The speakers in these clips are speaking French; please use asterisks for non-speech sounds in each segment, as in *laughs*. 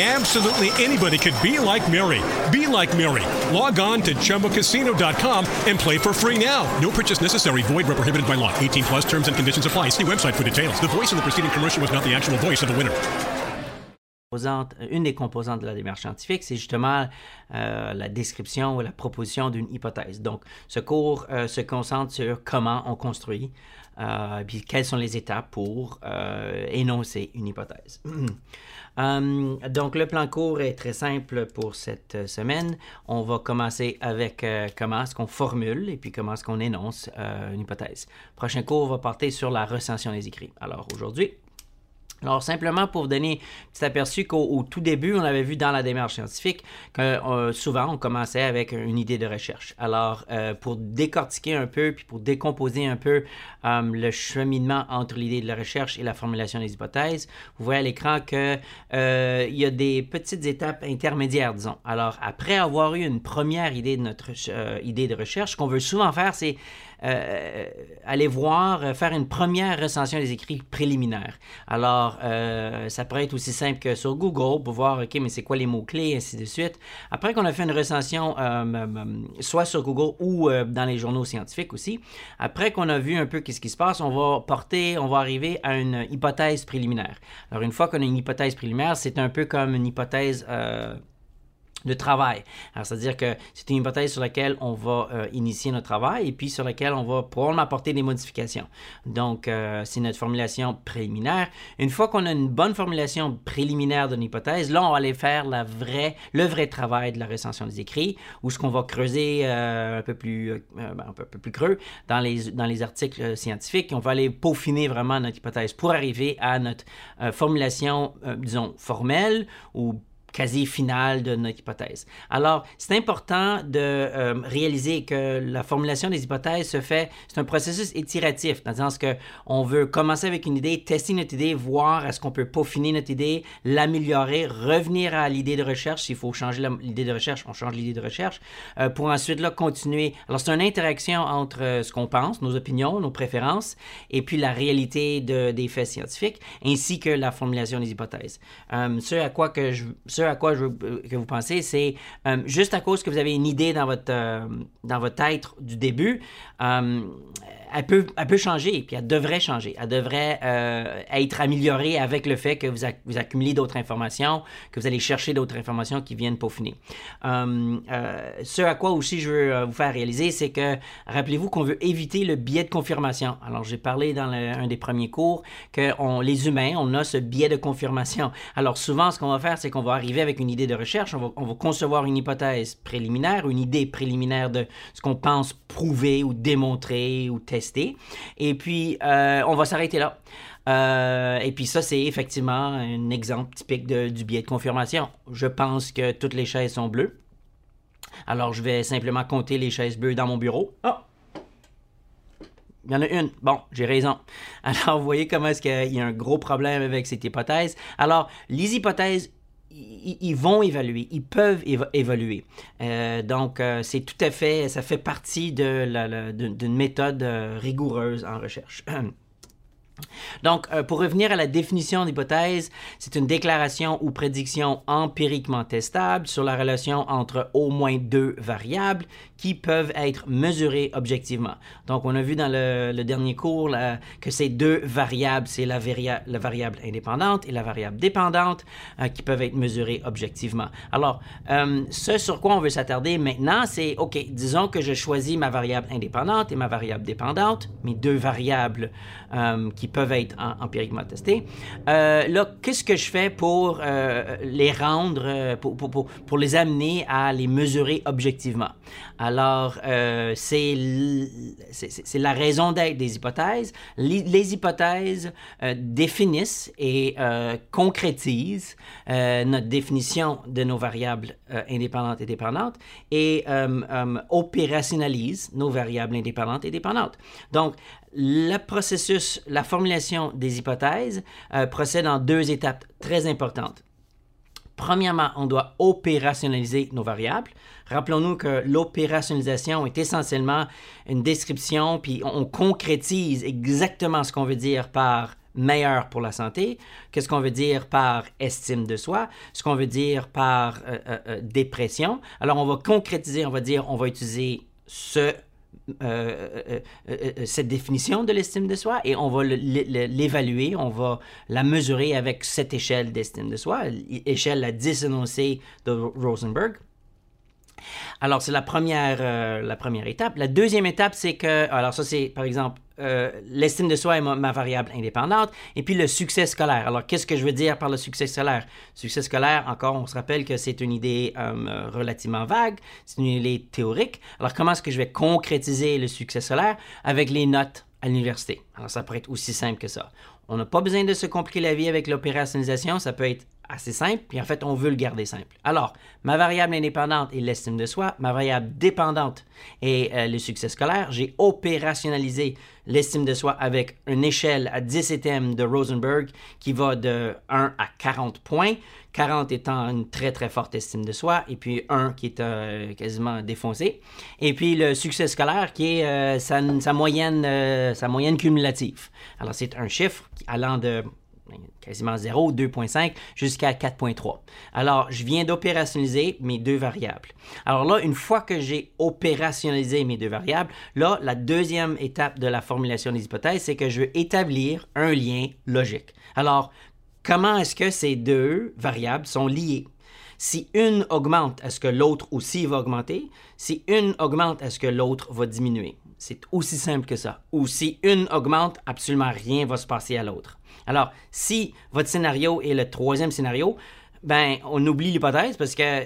Absolutely anybody could be like Mary. Be like Mary. Log on to ChumboCasino.com and play for free now. No purchase necessary. Void where prohibited by law. 18 plus terms and conditions apply. See website for details. The voice in the preceding commercial was not the actual voice of the winner. Une des composantes de la démarche scientifique, c'est justement euh, la description ou la proposition d'une hypothèse. Donc, ce cours euh, se concentre sur comment on construit, euh, puis quelles sont les étapes pour euh, énoncer une hypothèse? *clears throat* Euh, donc, le plan court est très simple pour cette semaine. On va commencer avec euh, comment est-ce qu'on formule et puis comment est-ce qu'on énonce une hypothèse. Prochain cours va porter sur la recension des écrits. Alors, aujourd'hui, alors, simplement pour vous donner un petit aperçu qu'au au tout début, on avait vu dans la démarche scientifique que euh, souvent, on commençait avec une idée de recherche. Alors, euh, pour décortiquer un peu, puis pour décomposer un peu euh, le cheminement entre l'idée de la recherche et la formulation des hypothèses, vous voyez à l'écran qu'il y a des petites étapes intermédiaires, disons. Alors, après avoir eu une première idée de notre idée de recherche, ce qu'on veut souvent faire, c'est euh, aller voir, euh, faire une première recension des écrits préliminaires. Alors, euh, ça pourrait être aussi simple que sur Google pour voir, OK, mais c'est quoi les mots-clés, ainsi de suite. Après qu'on a fait une recension, soit sur Google ou dans les journaux scientifiques aussi, après qu'on a vu un peu qu'est-ce qui se passe, on va porter, on va arriver à une hypothèse préliminaire. Alors, une fois qu'on a une hypothèse préliminaire, c'est un peu comme une hypothèse de travail. C'est-à-dire que c'est une hypothèse sur laquelle on va euh, initier notre travail et puis sur laquelle on va probablement apporter des modifications. Donc, euh, c'est notre formulation préliminaire. Une fois qu'on a une bonne formulation préliminaire d'une hypothèse, là, on va aller faire le vrai travail de la recension des écrits, où ce qu'on va creuser euh, un, peu plus, ben, un peu plus creux dans les articles scientifiques. On va aller peaufiner vraiment notre hypothèse pour arriver à notre formulation, disons, formelle ou quasi finale de notre hypothèse. Alors, c'est important de euh, réaliser que la formulation des hypothèses se fait, c'est un processus itératif, dans le sens que on veut commencer avec une idée, tester notre idée, voir est-ce qu'on peut peaufiner notre idée, l'améliorer, revenir à l'idée de recherche. S'il faut changer l'idée de recherche, on change l'idée de recherche, euh, pour ensuite là continuer. Alors, c'est une interaction entre euh, ce qu'on pense, nos opinions, nos préférences, et puis la réalité de, des faits scientifiques, ainsi que la formulation des hypothèses. ce à quoi que je à quoi je veux euh, que vous pensez, c'est euh, juste à cause que vous avez une idée dans votre, euh, dans votre du début, elle peut, changer, puis elle devrait changer. Elle devrait euh, être améliorée avec le fait que vous, accumulez d'autres informations, que vous allez chercher d'autres informations qui viennent peaufiner. Euh, euh, ce à quoi aussi je veux vous faire réaliser, c'est que rappelez-vous qu'on veut éviter le biais de confirmation. Alors, j'ai parlé dans un des premiers cours que les humains, on a ce biais de confirmation. Alors, souvent, ce qu'on va faire, c'est qu'on va arriver avec une idée de recherche, on va, on va concevoir une hypothèse préliminaire, une idée préliminaire de ce qu'on pense prouver ou démontrer ou tester et puis, euh, on va s'arrêter là. Euh, et puis ça, c'est effectivement un exemple typique du biais de confirmation. Je pense que toutes les chaises sont bleues. Alors, je vais simplement compter les chaises bleues dans mon bureau. Ah! Il y en a une. Bon, j'ai raison. *laughs* Alors, vous voyez comment est-ce qu'il y a un gros problème avec cette hypothèse. Alors, les hypothèses ils, vont évaluer, ils peuvent évoluer. Euh, donc, euh, c'est tout à fait, ça fait partie d'une méthode euh, rigoureuse en recherche. *clears throat* Donc, pour revenir à la définition d'hypothèse, c'est une déclaration ou prédiction empiriquement testable sur la relation entre au moins deux variables qui peuvent être mesurées objectivement. Donc, on a vu dans le, dernier cours que ces deux variables, c'est la, variable indépendante et la variable dépendante euh, qui peuvent être mesurées objectivement. Alors, euh, ce sur quoi on veut s'attarder maintenant, c'est, OK, disons que je choisis ma variable indépendante et ma variable dépendante, mes deux variables qui peuvent être empiriquement testés. Euh, là, qu'est-ce que je fais pour euh, les rendre, euh, pour, les amener à les mesurer objectivement? C'est la raison d'être des hypothèses. Les, hypothèses définissent et concrétisent notre définition de nos variables indépendantes et dépendantes et opérationnalisent nos variables indépendantes et dépendantes. Donc, le processus, la formulation des hypothèses euh, procède en deux étapes très importantes. Premièrement, on doit opérationnaliser nos variables. Rappelons-nous que l'opérationnalisation est essentiellement une description, puis on concrétise exactement ce qu'on veut dire par meilleur pour la santé, qu'est-ce qu'on veut dire par estime de soi, ce qu'on veut dire par euh, euh, euh, dépression. Alors on va concrétiser, on va dire, on va utiliser ce cette définition de l'estime de soi et on va l'évaluer, on va la mesurer avec cette échelle d'estime de soi, échelle la 10 énoncée de Rosenberg. Alors, c'est la première, euh, la première étape. La deuxième étape, c'est que, alors ça, c'est par exemple euh, l'estime de soi est ma, variable indépendante, et puis le succès scolaire. Alors, qu'est-ce que je veux dire par le succès scolaire? Succès scolaire, encore, on se rappelle que c'est une idée euh, relativement vague, c'est une idée théorique. Alors, comment est-ce que je vais concrétiser le succès scolaire? Avec les notes à l'université? Alors, ça pourrait être aussi simple que ça. On n'a pas besoin de se compliquer la vie avec l'opérationnalisation, ça peut être assez simple, puis en fait, on veut le garder simple. Alors, ma variable indépendante est l'estime de soi, ma variable dépendante est euh, le succès scolaire. J'ai opérationnalisé l'estime de soi avec une échelle à 17 m de Rosenberg qui va de 1 à 40 points. 40 étant une très très forte estime de soi, et puis 1 qui est euh, quasiment défoncé. Et puis le succès scolaire qui est euh, sa, moyenne, sa moyenne cumulative. Alors c'est un chiffre allant de quasiment 0, 2.5 jusqu'à 4.3. Alors, je viens d'opérationnaliser mes deux variables. Alors là, une fois que j'ai opérationnalisé mes deux variables, là, la deuxième étape de la formulation des hypothèses, c'est que je veux établir un lien logique. Alors, comment est-ce que ces deux variables sont liées? Si une augmente, est-ce que l'autre aussi va augmenter? Si une augmente, est-ce que l'autre va diminuer? C'est aussi simple que ça. Ou si une augmente, absolument rien va se passer à l'autre. Alors, si votre scénario est le troisième scénario, ben, on oublie l'hypothèse parce que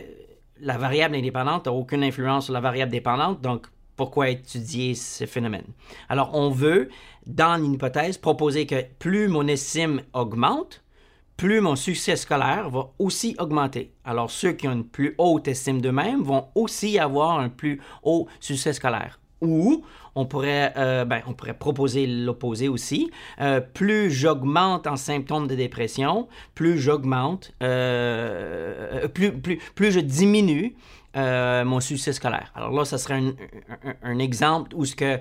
la variable indépendante n'a aucune influence sur la variable dépendante, donc pourquoi étudier ce phénomène? Alors, on veut, dans l'hypothèse, proposer que plus mon estime augmente, plus mon succès scolaire va aussi augmenter. Alors, ceux qui ont une plus haute estime d'eux-mêmes vont aussi avoir un plus haut succès scolaire. Ou on pourrait, euh, ben, proposer l'opposé aussi. Euh, plus j'augmente en symptômes de dépression, plus j'augmente, euh, plus je diminue mon succès scolaire. Alors là, ça serait un, exemple où ce que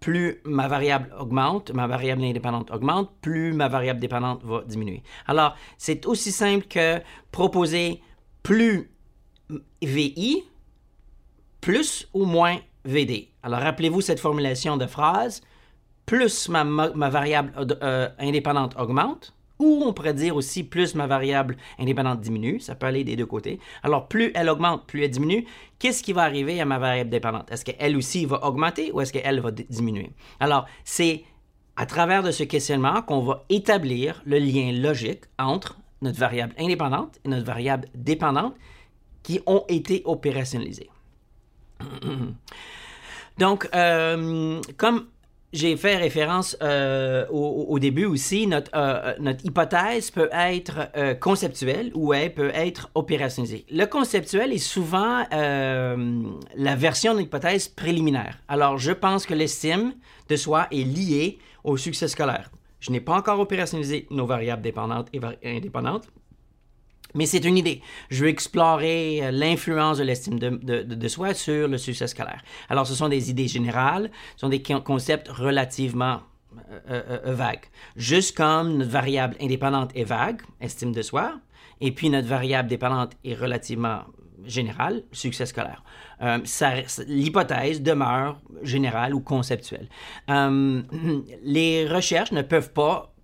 plus ma variable augmente, ma variable indépendante augmente, plus ma variable dépendante va diminuer. Alors, c'est aussi simple que proposer plus VI, plus ou moins VD. Alors rappelez-vous cette formulation de phrase, plus ma, variable euh, euh, indépendante augmente, ou on pourrait dire aussi plus ma variable indépendante diminue, ça peut aller des deux côtés. Alors plus elle augmente, plus elle diminue, qu'est-ce qui va arriver à ma variable dépendante? Est-ce qu'elle aussi va augmenter ou est-ce qu'elle va diminuer? Alors c'est à travers de ce questionnement qu'on va établir le lien logique entre notre variable indépendante et notre variable dépendante qui ont été opérationnalisées. *clears throat* Donc, euh, comme j'ai fait référence euh, au, début aussi, notre, euh, notre hypothèse peut être conceptuelle ou elle peut être opérationnalisée. Le conceptuel est souvent la version de l'hypothèse préliminaire. Alors, je pense que l'estime de soi est liée au succès scolaire. Je n'ai pas encore opérationnalisé nos variables dépendantes et indépendantes. Mais c'est une idée. Je veux explorer euh, l'influence de l'estime de, soi sur le succès scolaire. Alors, ce sont des idées générales, ce sont des concepts relativement euh, euh, vagues. Juste comme notre variable indépendante est vague, estime de soi, et puis notre variable dépendante est relativement générale, succès scolaire. L'hypothèse demeure générale ou conceptuelle. *clears throat* les recherches ne peuvent pas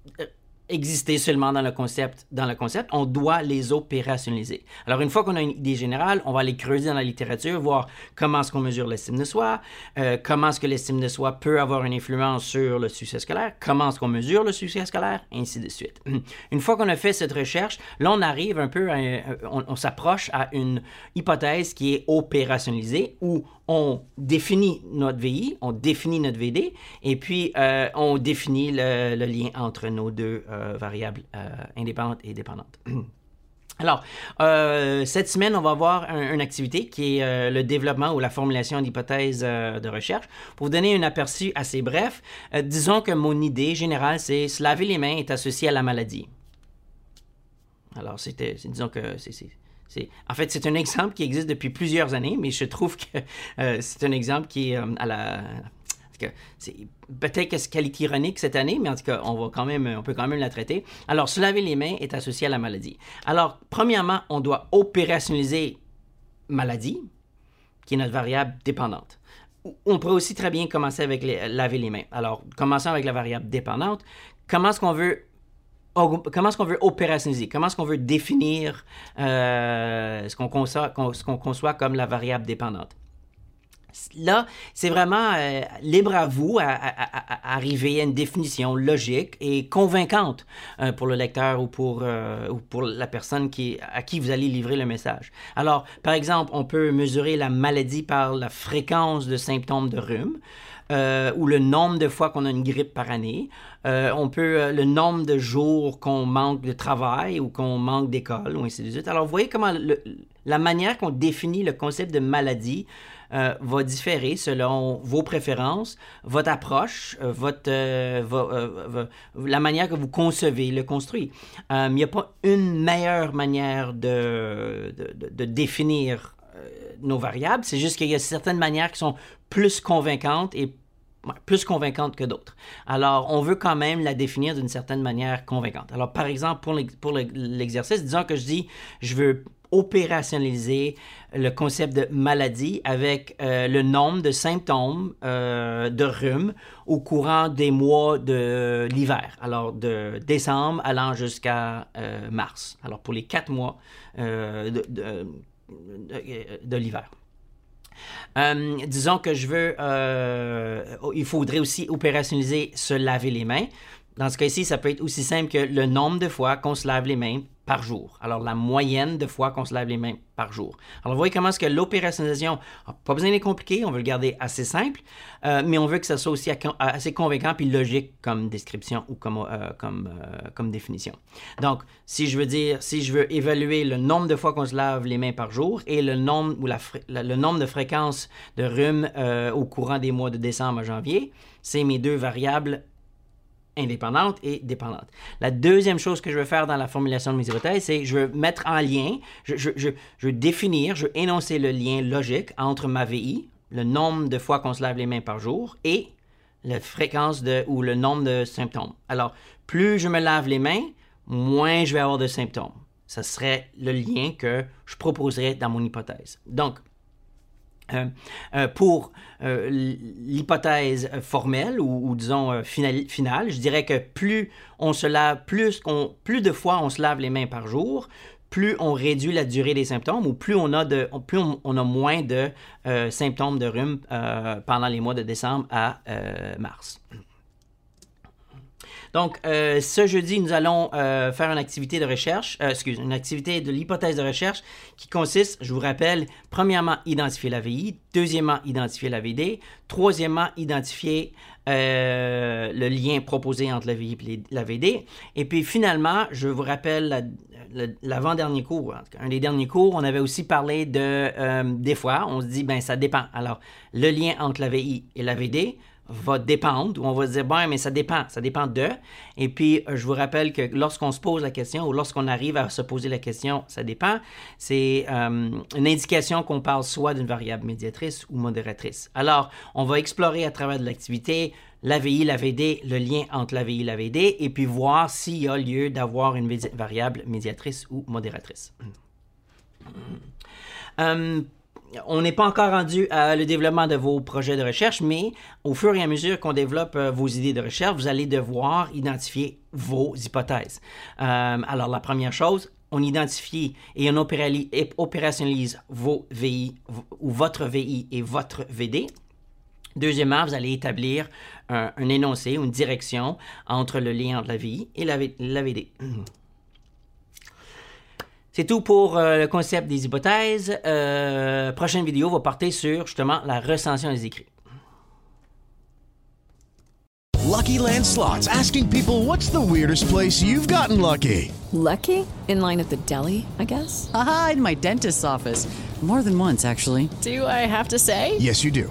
exister seulement dans le concept. Dans le concept, on doit les opérationnaliser. Alors, une fois qu'on a une idée générale, on va aller creuser dans la littérature, voir comment est-ce qu'on mesure l'estime de soi, euh, comment est-ce que l'estime de soi peut avoir une influence sur le succès scolaire, comment est-ce qu'on mesure le succès scolaire, ainsi de suite. *clears throat* Une fois qu'on a fait cette recherche, là, on arrive un peu, à, on, s'approche à une hypothèse qui est opérationnalisée, où on définit notre VI, on définit notre VD, et puis euh, on définit le, lien entre nos deux euh, variables euh, indépendantes et dépendantes. *clears throat* Alors, euh, cette semaine, on va voir une activité qui est euh, le développement ou la formulation d'hypothèses euh, de recherche. Pour vous donner un aperçu assez bref, disons que mon idée générale, c'est se laver les mains est associé à la maladie. Alors, c'était, disons que c'est, en fait, c'est un *laughs* exemple qui existe depuis plusieurs années, mais je trouve que c'est un exemple qui est à la, c'est peut-être que c'est qualité ironique cette année, mais en tout cas, on, quand même, on peut quand même la traiter. Alors, se laver les mains est associé à la maladie. Alors, premièrement, on doit opérationnaliser maladie, qui est notre variable dépendante. On pourrait aussi très bien commencer avec laver les mains. Alors, commençons avec la variable dépendante. Comment est-ce qu'on veut opérationnaliser, comment est-ce qu'on veut définir euh, ce qu'on conçoit, comme la variable dépendante? Là, c'est vraiment euh, libre à vous à, à une définition logique et convaincante euh, pour le lecteur ou pour, euh, la personne à qui vous allez livrer le message. Alors, par exemple, on peut mesurer la maladie par la fréquence de symptômes de rhume. ou le nombre de fois qu'on a une grippe par année. on peut le nombre de jours qu'on manque de travail ou qu'on manque d'école, ou ainsi de suite. Alors, vous voyez comment la manière qu'on définit le concept de maladie euh, va différer selon vos préférences, votre approche, euh, votre, euh, la manière que vous concevez le construit. Il n'y a pas une meilleure manière de, de, définir nos variables, c'est juste qu'il y a certaines manières qui sont plus convaincantes et plus convaincantes que d'autres. Alors, on veut quand même la définir d'une certaine manière convaincante. Alors, par exemple, pour l'exercice, disons que je dis, je veux opérationnaliser le concept de maladie avec euh, le nombre de symptômes euh, de rhume au courant des mois de l'hiver, alors de décembre allant jusqu'à euh, mars, alors pour les quatre mois de, l'hiver. Disons que je veux, il faudrait aussi opérationnaliser se laver les mains. Dans ce cas-ci, ça peut être aussi simple que le nombre de fois qu'on se lave les mains par jour. Alors, la moyenne de fois qu'on se lave les mains par jour. Alors, vous voyez comment est-ce que l'opérationnalisation, pas besoin d'être compliqué, on veut le garder assez simple, euh, mais on veut que ça soit aussi assez convaincant puis logique comme description ou comme, euh, comme, euh, comme définition. Donc, si je veux dire, si je veux évaluer le nombre de fois qu'on se lave les mains par jour et le nombre, ou le nombre de fréquences de rhume au courant des mois de décembre à janvier, c'est mes deux variables indépendante et dépendante. La deuxième chose que je veux faire dans la formulation de mes hypothèses, c'est je veux mettre en lien, je, veux définir, je veux énoncer le lien logique entre ma VI, le nombre de fois qu'on se lave les mains par jour, et la fréquence de, ou le nombre de symptômes. Alors, plus je me lave les mains, moins je vais avoir de symptômes. Ce serait le lien que je proposerais dans mon hypothèse. Donc, euh, euh, pour euh, l'hypothèse formelle ou, disons finale, je dirais que plus on se lave, plus, de fois on se lave les mains par jour, plus on réduit la durée des symptômes ou plus on a, de, plus on, a moins de symptômes de rhume pendant les mois de décembre à mars. Donc, euh, ce jeudi, nous allons euh, faire une activité de recherche, euh, excuse, une activité de l'hypothèse de recherche qui consiste, je vous rappelle, premièrement, identifier la VI, deuxièmement, identifier la VD, troisièmement, identifier le lien proposé entre la VI et la VD, et puis finalement, je vous rappelle l'avant-dernier cours, un des derniers cours, on avait aussi parlé de, des fois, on se dit, ben ça dépend. Alors, le lien entre la VI et la VD, va dépendre, ou on va dire, bon, mais ça dépend, ça dépend de. Et puis, euh, je vous rappelle que lorsqu'on se pose la question ou lorsqu'on arrive à se poser la question, ça dépend, c'est euh, une indication qu'on parle soit d'une variable médiatrice ou modératrice. Alors, on va explorer à travers de l'activité l'AVI, l'AVD, le lien entre l'AVI et l'AVD, et puis voir s'il y a lieu d'avoir une variable médiatrice ou modératrice. *clears throat* Euh, on n'est pas encore rendu à le développement de vos projets de recherche, mais au fur et à mesure qu'on développe euh, vos idées de recherche, vous allez devoir identifier vos hypothèses. Euh, alors, la première chose, on identifie et on opérationnalise vos VI ou votre VI et votre VD. Deuxièmement, vous allez établir un, énoncé ou une direction entre le lien entre la VI et la VD. C'est tout pour euh, le concept des hypothèses. Euh, prochaine vidéo va porter sur justement la recension des écrits. Lucky Land Slots, asking people what's the weirdest place you've gotten lucky? Lucky? In line at the deli, I guess? Aha, in my dentist's office. More than once, actually. Do I have to say? Yes, you do.